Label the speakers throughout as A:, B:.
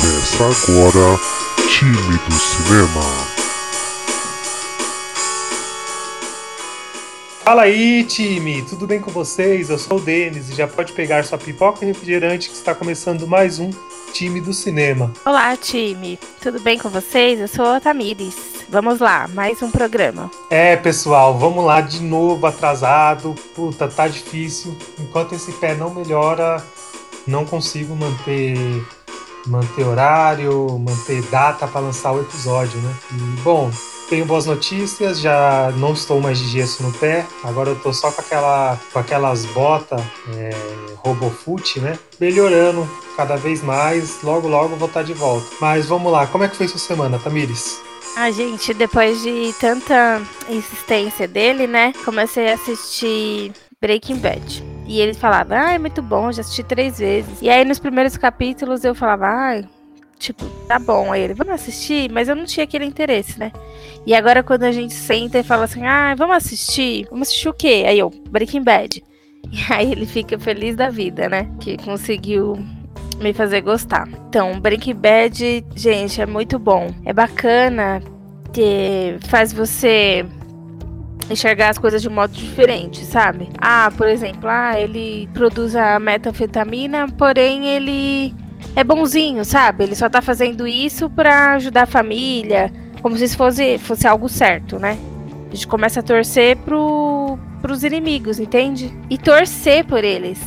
A: Começa agora Time do Cinema.
B: Fala aí, time! Tudo bem com vocês? Eu sou o Denis e já pode pegar sua pipoca e refrigerante que está começando mais um Time do Cinema.
C: Olá, time! Tudo bem com vocês? Eu sou a Tamires. Vamos lá, mais um programa.
B: É, pessoal, vamos lá de novo, atrasado. Puta, tá difícil. Enquanto esse pé não melhora, não consigo manter manter horário, manter data para lançar o episódio, né? E, bom, tenho boas notícias, já não estou mais de gesso no pé, agora eu tô só com, aquela, com aquelas botas é, Robofoot, né? Melhorando cada vez mais, logo logo vou estar de volta. Mas vamos lá, como é que foi sua semana, Tamires?
C: Ah, gente, depois de tanta insistência dele, né? Comecei a assistir Breaking Bad. E ele falava, ah, é muito bom, já assisti três vezes. E aí nos primeiros capítulos eu falava, ah, tipo, tá bom. Aí ele, vamos assistir? Mas eu não tinha aquele interesse, né? E agora quando a gente senta e fala assim, ah, vamos assistir? Vamos assistir o quê? Aí eu, Breaking Bad. E aí ele fica feliz da vida, né? Que conseguiu me fazer gostar. Então, Breaking Bad, gente, é muito bom. É bacana, que faz você enxergar as coisas de um modo diferente, sabe? Ah, por exemplo, ah, ele produz a metanfetamina, porém ele é bonzinho, sabe? Ele só tá fazendo isso para ajudar a família, como se fosse, fosse algo certo, né? A gente começa a torcer pro, pros inimigos, entende? E torcer por eles.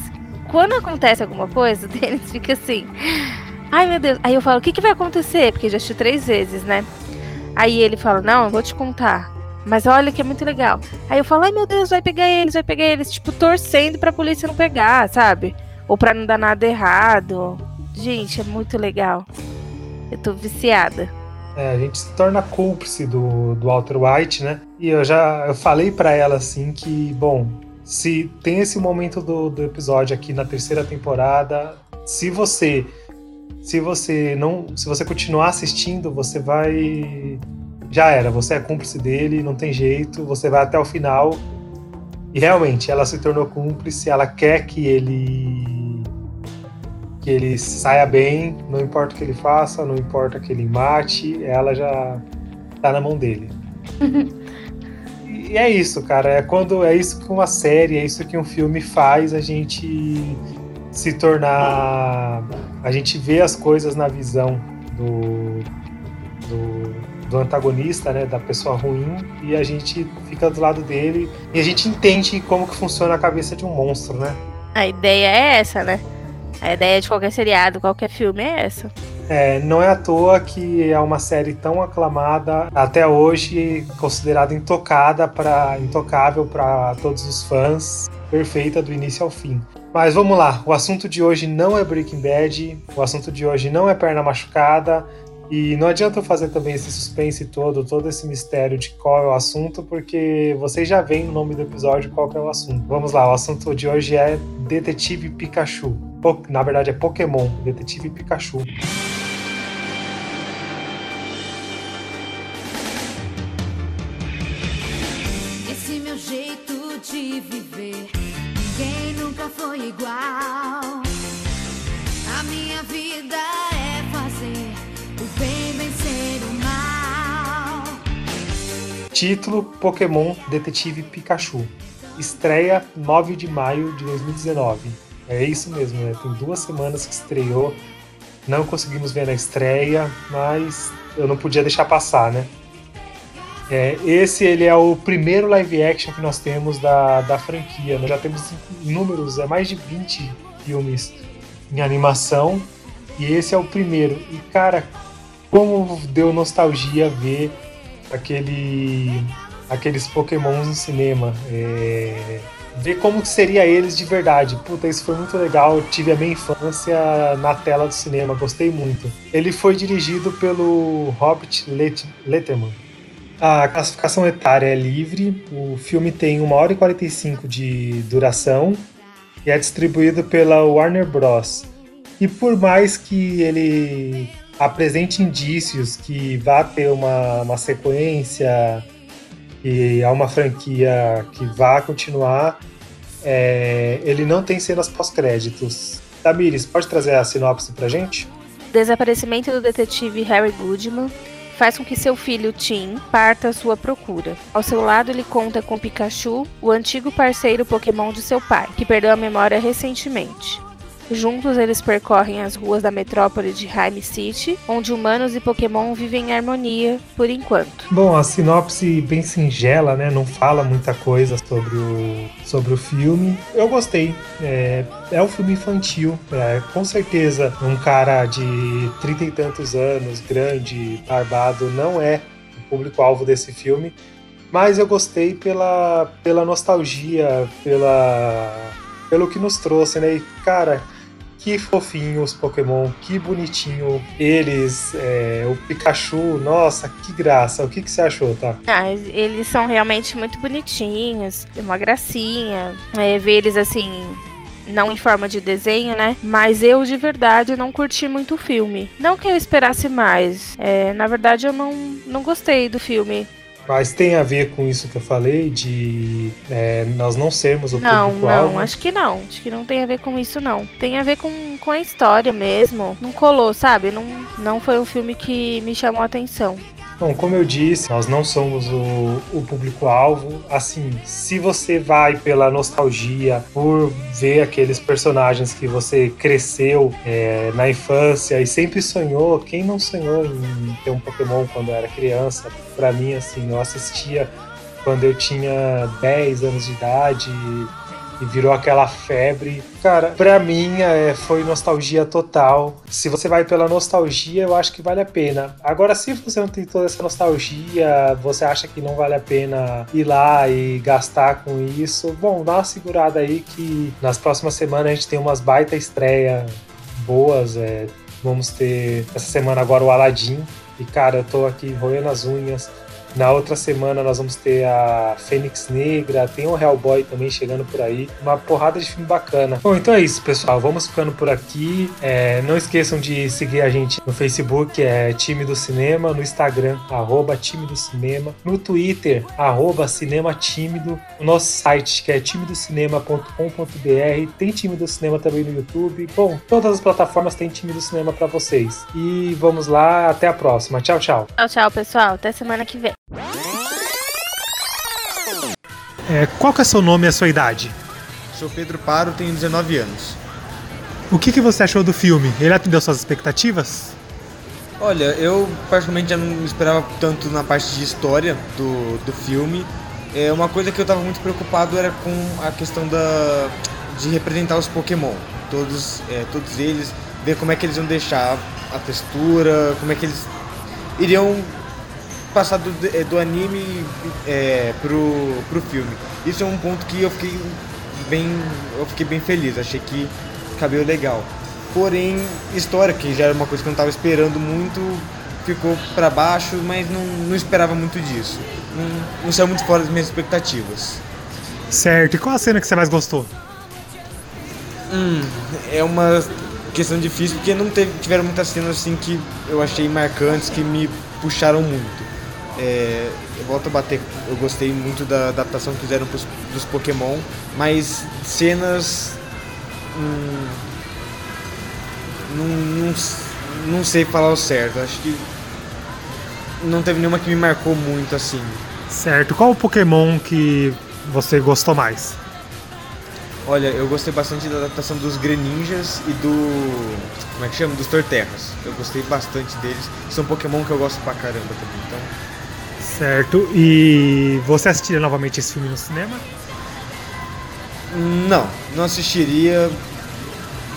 C: Quando acontece alguma coisa, eles fica assim. Ai meu Deus. Aí eu falo, o que, que vai acontecer? Porque já assisti três vezes, né? Aí ele fala, não, eu vou te contar. Mas olha que é muito legal. Aí eu falo, ai meu Deus, vai pegar eles, vai pegar eles. Tipo, torcendo pra polícia não pegar, sabe? Ou pra não dar nada errado. Gente, é muito legal. Eu tô viciada.
B: É, a gente se torna cúmplice do, do Walter White, né? E eu já eu falei para ela assim que, bom, se tem esse momento do, do episódio aqui na terceira temporada, se você se você não se você continuar assistindo, você vai já era, você é cúmplice dele, não tem jeito, você vai até o final. E realmente, ela se tornou cúmplice, ela quer que ele que ele saia bem, não importa o que ele faça, não importa que ele mate, ela já tá na mão dele. e é isso, cara, é quando é isso que uma série, é isso que um filme faz a gente se tornar a gente vê as coisas na visão do, do do antagonista, né, da pessoa ruim, e a gente fica do lado dele e a gente entende como que funciona a cabeça de um monstro, né?
C: A ideia é essa, né? A ideia de qualquer seriado, qualquer filme é essa.
B: É, não é à toa que é uma série tão aclamada até hoje, considerada intocada para intocável para todos os fãs, perfeita do início ao fim. Mas vamos lá, o assunto de hoje não é Breaking Bad, o assunto de hoje não é perna machucada, e não adianta eu fazer também esse suspense todo, todo esse mistério de qual é o assunto, porque vocês já veem no nome do episódio qual é o assunto. Vamos lá, o assunto de hoje é Detetive Pikachu. Na verdade é Pokémon, Detetive Pikachu.
D: Esse meu jeito de viver, ninguém nunca foi igual.
B: Título Pokémon Detetive Pikachu. Estreia 9 de maio de 2019. É isso mesmo, né? Tem duas semanas que estreou. Não conseguimos ver na estreia, mas eu não podia deixar passar, né? É, esse ele é o primeiro live action que nós temos da, da franquia. Nós já temos números, é mais de 20 filmes em animação. E esse é o primeiro. E cara, como deu nostalgia ver aquele, aqueles pokémons no cinema. É, ver como seria eles de verdade. Puta, isso foi muito legal. Eu tive a minha infância na tela do cinema, gostei muito. Ele foi dirigido pelo Robert Letterman. A classificação etária é livre, o filme tem 1 hora e 45 de duração e é distribuído pela Warner Bros. E por mais que ele apresente indícios que vá ter uma, uma sequência, e há uma franquia que vá continuar, é, ele não tem cenas pós-créditos. Tamires, pode trazer a sinopse pra gente?
C: Desaparecimento do detetive Harry Goodman faz com que seu filho Tim parta à sua procura. Ao seu lado, ele conta com Pikachu, o antigo parceiro Pokémon de seu pai, que perdeu a memória recentemente. Juntos, eles percorrem as ruas da metrópole de Hyme City, onde humanos e Pokémon vivem em harmonia por enquanto.
B: Bom, a sinopse bem singela, né? Não fala muita coisa sobre o, sobre o filme. Eu gostei. É, é um filme infantil. É, com certeza, um cara de trinta e tantos anos, grande, barbado, não é o público-alvo desse filme. Mas eu gostei pela, pela nostalgia, pela, pelo que nos trouxe, né? E, cara, que fofinho os Pokémon, que bonitinho eles, é, o Pikachu, nossa, que graça. O que, que você achou, tá?
C: Ah, eles são realmente muito bonitinhos, uma gracinha. É, ver eles assim, não em forma de desenho, né? Mas eu de verdade não curti muito o filme. Não que eu esperasse mais. É, na verdade, eu não, não gostei do filme.
B: Mas tem a ver com isso que eu falei, de é, nós não sermos o
C: Não, não, acho que não. Acho que não tem a ver com isso, não. Tem a ver com, com a história mesmo. Não colou, sabe? Não, não foi um filme que me chamou a atenção.
B: Bom, como eu disse, nós não somos o, o público-alvo. Assim, se você vai pela nostalgia, por ver aqueles personagens que você cresceu é, na infância e sempre sonhou, quem não sonhou em ter um Pokémon quando era criança? Pra mim, assim, eu assistia quando eu tinha 10 anos de idade e virou aquela febre. Cara, pra mim é, foi nostalgia total. Se você vai pela nostalgia, eu acho que vale a pena. Agora, se você não tem toda essa nostalgia, você acha que não vale a pena ir lá e gastar com isso, bom, dá uma segurada aí que nas próximas semanas a gente tem umas baita estreia boas. é, vamos ter essa semana agora o Aladdin. E cara, eu tô aqui roendo as unhas. Na outra semana nós vamos ter a Fênix Negra, tem o Hellboy também chegando por aí. Uma porrada de filme bacana. Bom, então é isso, pessoal. Vamos ficando por aqui. É, não esqueçam de seguir a gente no Facebook, é Time do Cinema, no Instagram, arroba Time do Cinema, no Twitter, arroba Cinema Tímido, nosso site que é timedocinema.com.br, tem Time do Cinema também no YouTube. Bom, todas as plataformas têm Time do Cinema para vocês. E vamos lá, até a próxima. Tchau, tchau.
C: Tchau, tchau, pessoal. Até semana que vem.
B: É, qual que é seu nome e a sua idade?
E: Sou Pedro Paro, tenho 19 anos.
B: O que, que você achou do filme? Ele atendeu suas expectativas?
E: Olha, eu particularmente já não esperava tanto na parte de história do, do filme. É, uma coisa que eu estava muito preocupado era com a questão da, de representar os Pokémon. Todos, é, todos eles, ver como é que eles iam deixar a textura, como é que eles iriam passar do, é, do anime é, pro, pro filme. Isso é um ponto que eu fiquei bem, eu fiquei bem feliz, achei que cabelo legal. Porém, história, que já era uma coisa que eu não estava esperando muito, ficou para baixo, mas não, não esperava muito disso. Não, não saiu muito fora das minhas expectativas.
B: Certo. E qual a cena que você mais gostou?
E: Hum, é uma questão difícil porque não teve, tiveram muitas cenas assim que eu achei marcantes, que me puxaram muito. É, eu volto a bater, eu gostei muito da adaptação que fizeram pros, dos Pokémon, mas cenas. Hum, não, não, não sei falar o certo, acho que não teve nenhuma que me marcou muito assim.
B: Certo. Qual o Pokémon que você gostou mais?
E: Olha, eu gostei bastante da adaptação dos Greninjas e do. Como é que chama? Dos Torterras. Eu gostei bastante deles. São Pokémon que eu gosto pra caramba também. Então,
B: Certo. E você assistiria novamente esse filme no cinema?
E: não, não assistiria.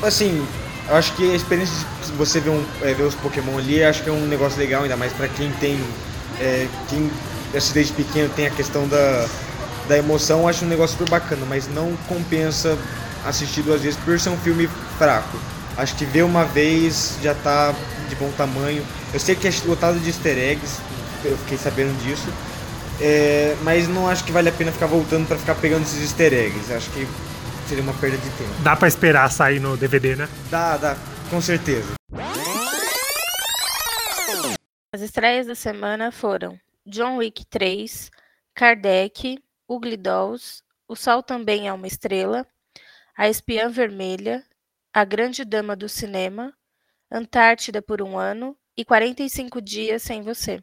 E: Assim, acho que a experiência de você ver, um, é, ver os Pokémon ali, acho que é um negócio legal, ainda mais pra quem tem. É, quem assiste desde pequeno tem a questão da, da emoção, acho um negócio super bacana, mas não compensa assistir duas vezes por ser um filme fraco. Acho que ver uma vez já tá de bom tamanho. Eu sei que é lotado de easter eggs, eu fiquei sabendo disso. É, mas não acho que vale a pena ficar voltando pra ficar pegando esses easter eggs. Acho que seria uma perda de tempo.
B: Dá pra esperar sair no DVD, né?
E: Dá, dá, com certeza.
C: As estreias da semana foram John Wick 3, Kardec, Ugly Dolls, O Sol Também é uma Estrela, A Espiã Vermelha, A Grande Dama do Cinema, Antártida por um ano e 45 dias sem você.